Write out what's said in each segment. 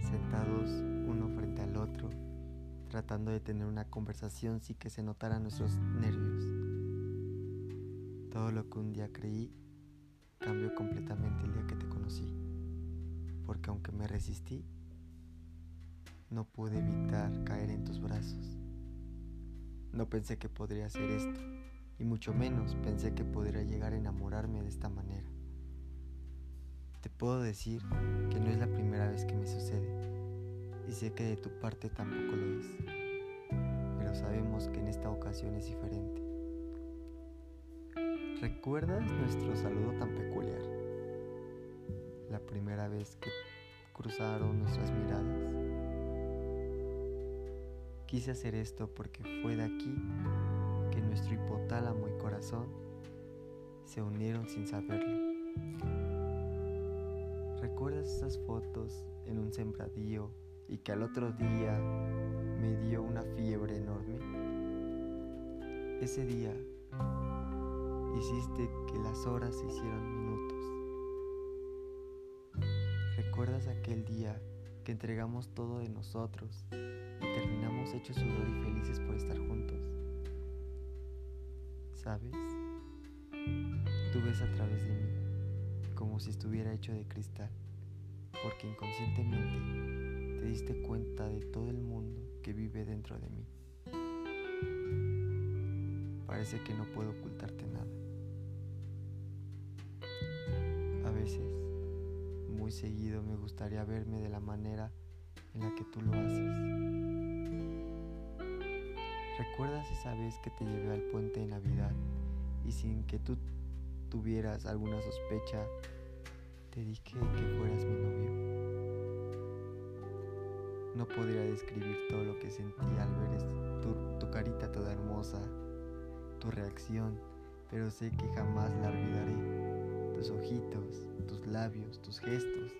sentados uno frente al otro, tratando de tener una conversación sin que se notaran nuestros nervios. Todo lo que un día creí cambió completamente el día que te conocí, porque aunque me resistí, no pude evitar caer en tus brazos. No pensé que podría hacer esto, y mucho menos pensé que podría llegar a enamorarme de esta manera. Te puedo decir que no es la primera vez que me sucede, y sé que de tu parte tampoco lo es, pero sabemos que en esta ocasión es diferente. ¿Recuerdas nuestro saludo tan peculiar? La primera vez que cruzaron nuestras miradas. Quise hacer esto porque fue de aquí que nuestro hipotálamo y corazón se unieron sin saberlo. ¿Recuerdas esas fotos en un sembradío y que al otro día me dio una fiebre enorme? Ese día hiciste que las horas se hicieran minutos. ¿Recuerdas aquel día que entregamos todo de nosotros y terminamos hechos sudor y felices por estar juntos? ¿Sabes? Tú ves a través de mí como si estuviera hecho de cristal, porque inconscientemente te diste cuenta de todo el mundo que vive dentro de mí. Parece que no puedo ocultarte nada. muy seguido me gustaría verme de la manera en la que tú lo haces. ¿Recuerdas esa vez que te llevé al puente de Navidad y sin que tú tuvieras alguna sospecha, te dije que fueras mi novio? No podría describir todo lo que sentí al ver tu, tu carita toda hermosa, tu reacción, pero sé que jamás la olvidaré tus ojitos, tus labios, tus gestos,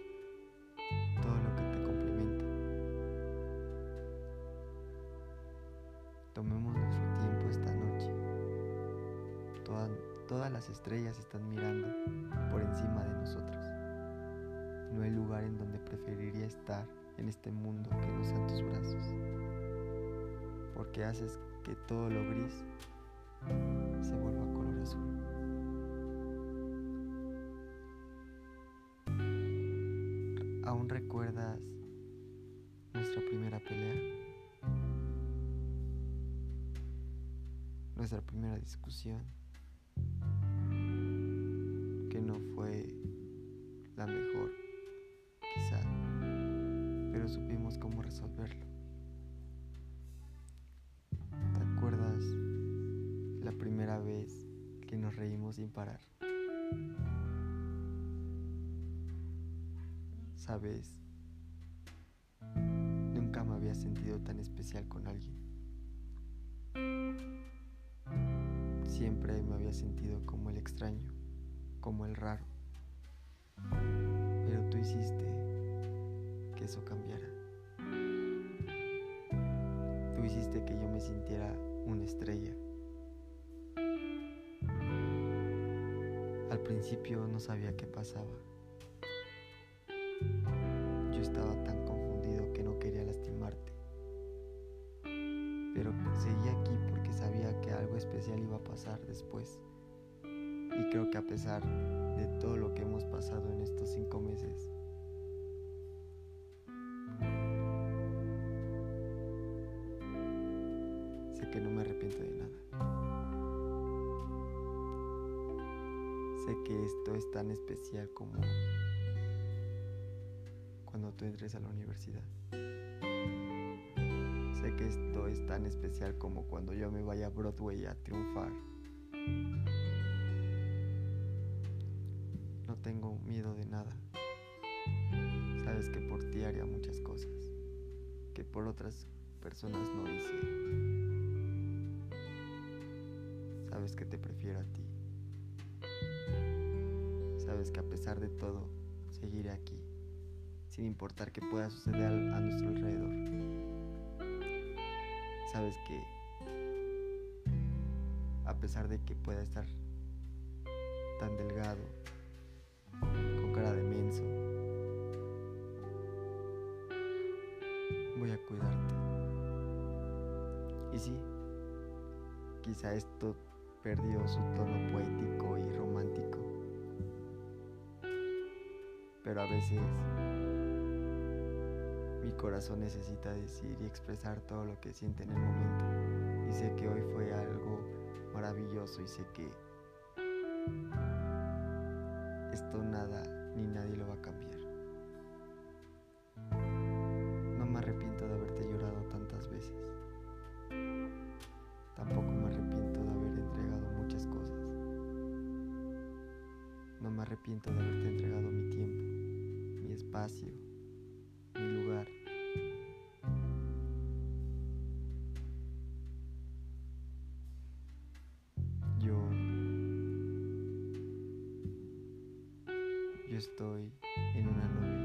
todo lo que te complementa. Tomemos nuestro tiempo esta noche. todas las estrellas están mirando por encima de nosotros. No hay lugar en donde preferiría estar en este mundo que no sean tus brazos. Porque haces que todo lo gris se vuelva color azul. ¿Aún recuerdas nuestra primera pelea? Nuestra primera discusión, que no fue la mejor, supimos cómo resolverlo. ¿Te acuerdas la primera vez que nos reímos sin parar? Sabes, nunca me había sentido tan especial con alguien. Siempre me había sentido como el extraño, como el raro. Pero tú hiciste que eso cambiara. Tú hiciste que yo me sintiera una estrella. Al principio no sabía qué pasaba. Yo estaba tan confundido que no quería lastimarte. Pero seguí aquí porque sabía que algo especial iba a pasar después. Y creo que a pesar de todo lo que hemos pasado en estos cinco meses, que no me arrepiento de nada. Sé que esto es tan especial como cuando tú entres a la universidad. Sé que esto es tan especial como cuando yo me vaya a Broadway a triunfar. No tengo miedo de nada. Sabes que por ti haría muchas cosas que por otras personas no hice sabes que te prefiero a ti. Sabes que a pesar de todo, seguiré aquí, sin importar que pueda suceder a nuestro alrededor. Sabes que a pesar de que pueda estar tan delgado, con cara de menso, voy a cuidarte. Y sí, quizá esto perdió su tono poético y romántico. Pero a veces mi corazón necesita decir y expresar todo lo que siente en el momento. Y sé que hoy fue algo maravilloso y sé que esto nada ni nadie lo va a cambiar. Arrepiento de haberte entregado mi tiempo, mi espacio, mi lugar. estoy en una nube.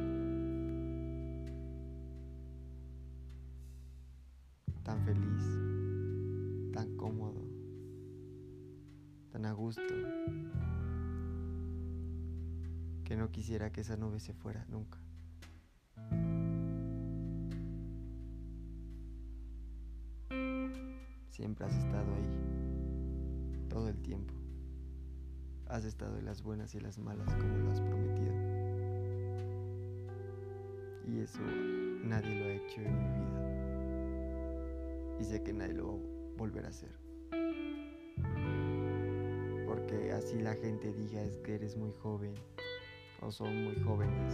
Tan feliz, tan cómodo, tan a gusto, que no quisiera que esa nube se fuera nunca. Siempre has estado ahí, todo el tiempo. Has estado en las buenas y las malas como lo has prometido. Y eso nadie lo ha hecho en mi vida. Y sé que nadie lo va a volver a hacer. Porque así la gente diga es que eres muy joven o son muy jóvenes.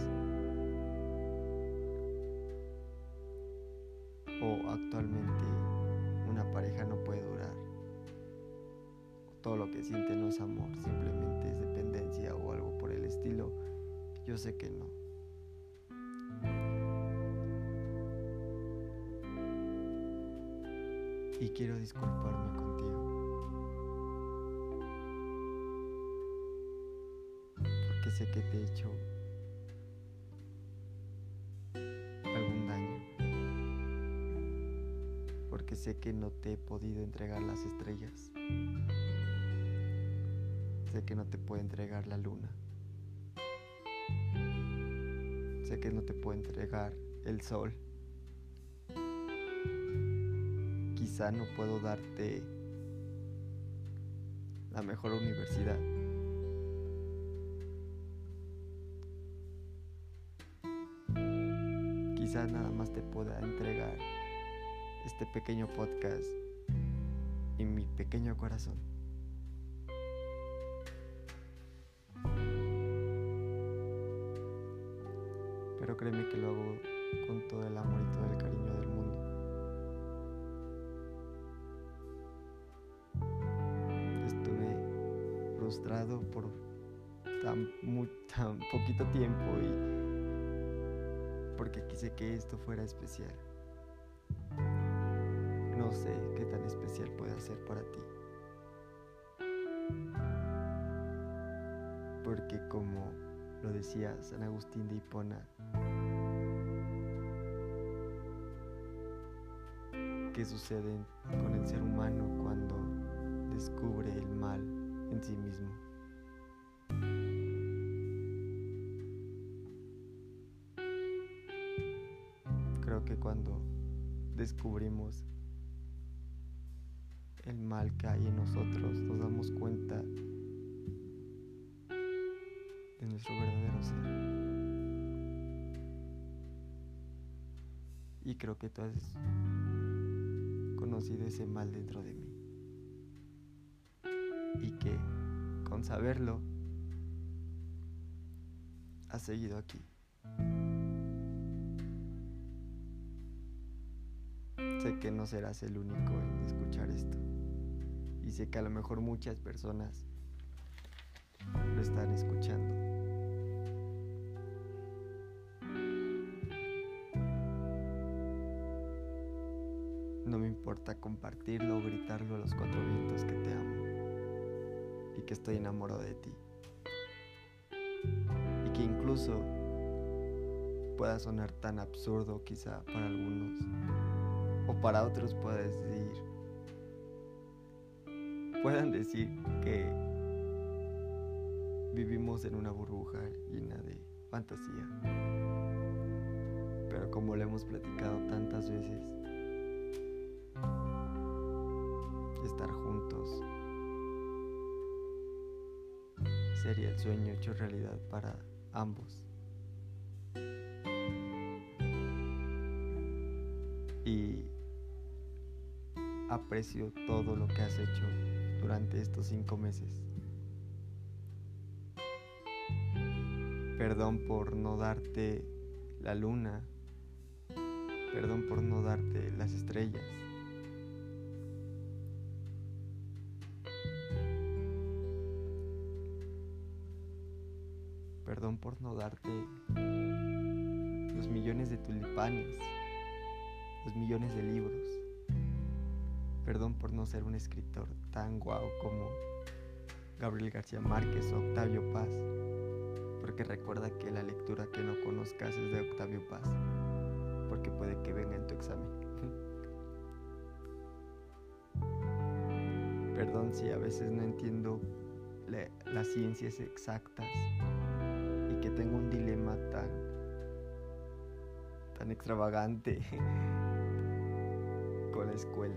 O actualmente una pareja no puede durar todo lo que siente no es amor, simplemente es dependencia o algo por el estilo, yo sé que no. Y quiero disculparme contigo. Sé que te he hecho algún daño. Porque sé que no te he podido entregar las estrellas. Sé que no te puede entregar la luna. Sé que no te puede entregar el sol. Quizá no puedo darte la mejor universidad. Quizá nada más te pueda entregar este pequeño podcast y mi pequeño corazón. pero créeme que lo hago con todo el amor y todo el cariño del mundo. Estuve frustrado por tan, tan poquito tiempo y porque quise que esto fuera especial. No sé qué tan especial puede ser para ti. Porque como lo decía San Agustín de Hipona. ¿Qué sucede con el ser humano cuando descubre el mal en sí mismo? Cuando descubrimos el mal que hay en nosotros, nos damos cuenta de nuestro verdadero ser. Y creo que tú has conocido ese mal dentro de mí. Y que con saberlo, has seguido aquí. Que no serás el único en escuchar esto. Y sé que a lo mejor muchas personas lo están escuchando. No me importa compartirlo o gritarlo a los cuatro vientos que te amo y que estoy enamorado de ti. Y que incluso pueda sonar tan absurdo quizá para algunos o para otros pueda decir puedan decir que vivimos en una burbuja llena de fantasía. Pero como lo hemos platicado tantas veces, estar juntos sería el sueño hecho realidad para ambos. Aprecio todo lo que has hecho durante estos cinco meses. Perdón por no darte la luna. Perdón por no darte las estrellas. Perdón por no darte los millones de tulipanes, los millones de libros. Perdón por no ser un escritor tan guau como Gabriel García Márquez o Octavio Paz. Porque recuerda que la lectura que no conozcas es de Octavio Paz. Porque puede que venga en tu examen. Perdón si a veces no entiendo las ciencias exactas que tengo un dilema tan, tan extravagante con la escuela.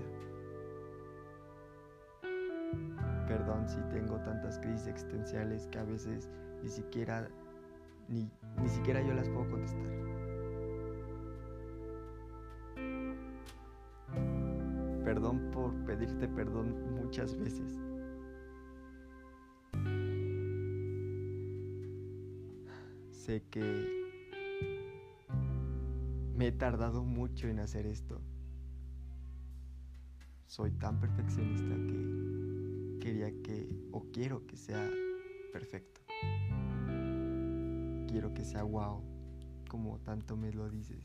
Perdón si tengo tantas crisis existenciales que a veces ni siquiera ni, ni siquiera yo las puedo contestar. Perdón por pedirte perdón muchas veces. Sé que me he tardado mucho en hacer esto. Soy tan perfeccionista que quería que, o quiero que sea perfecto. Quiero que sea wow, como tanto me lo dices.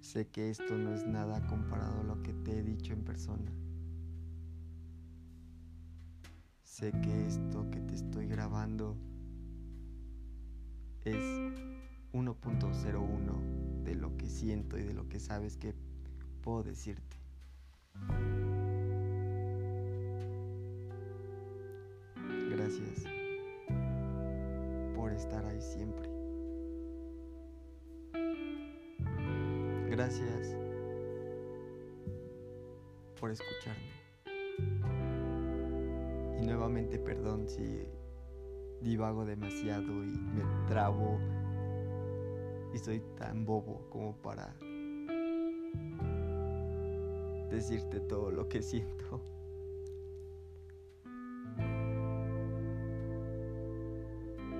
Sé que esto no es nada comparado a lo que te he dicho en persona. Sé que esto que te estoy grabando es 1.01 de lo que siento y de lo que sabes que puedo decirte. Gracias por estar ahí siempre. Gracias por escucharme nuevamente perdón si divago demasiado y me trabo y soy tan bobo como para decirte todo lo que siento.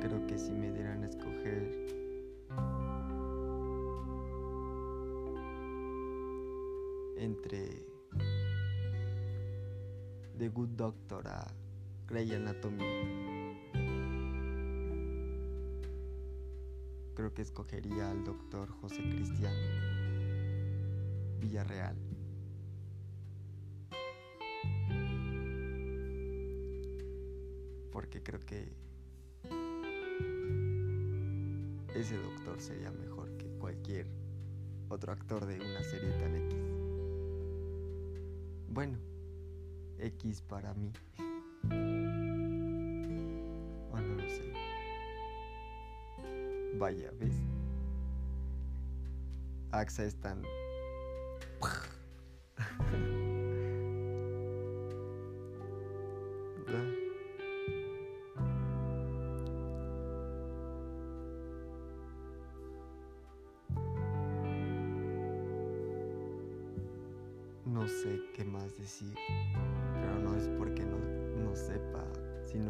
Creo que si me dieran a escoger entre The Good Doctor a Grey Anatomy. Creo que escogería al doctor José Cristian Villarreal. Porque creo que ese doctor sería mejor que cualquier otro actor de una serie tan X. Bueno, X para mí. Vaya, ¿ves? AXA es tan...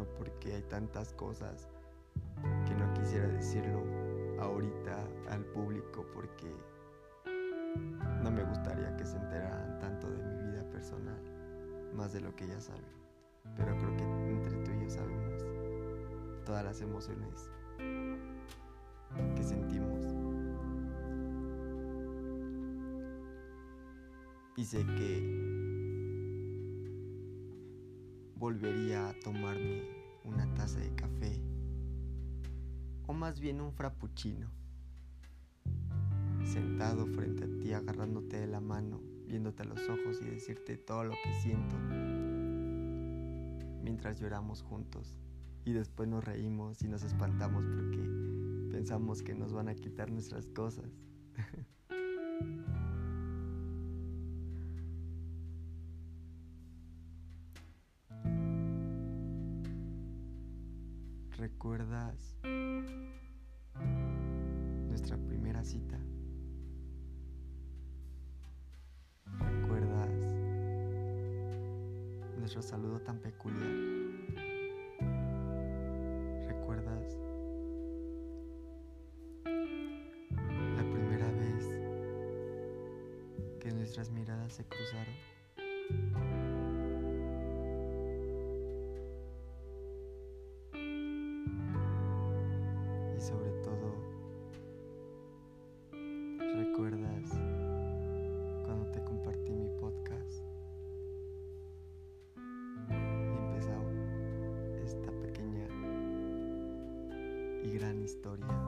porque hay tantas cosas que no quisiera decirlo ahorita al público porque no me gustaría que se enteraran tanto de mi vida personal, más de lo que ya saben. Pero creo que entre tú y yo sabemos todas las emociones que sentimos. Y sé que volvería a tomarme una taza de café o más bien un frappuccino. Sentado frente a ti, agarrándote de la mano, viéndote a los ojos y decirte todo lo que siento, mientras lloramos juntos y después nos reímos y nos espantamos porque pensamos que nos van a quitar nuestras cosas. ¿Recuerdas nuestra primera cita? ¿Recuerdas nuestro saludo tan peculiar? ¿Recuerdas la primera vez que nuestras miradas se cruzaron? Historia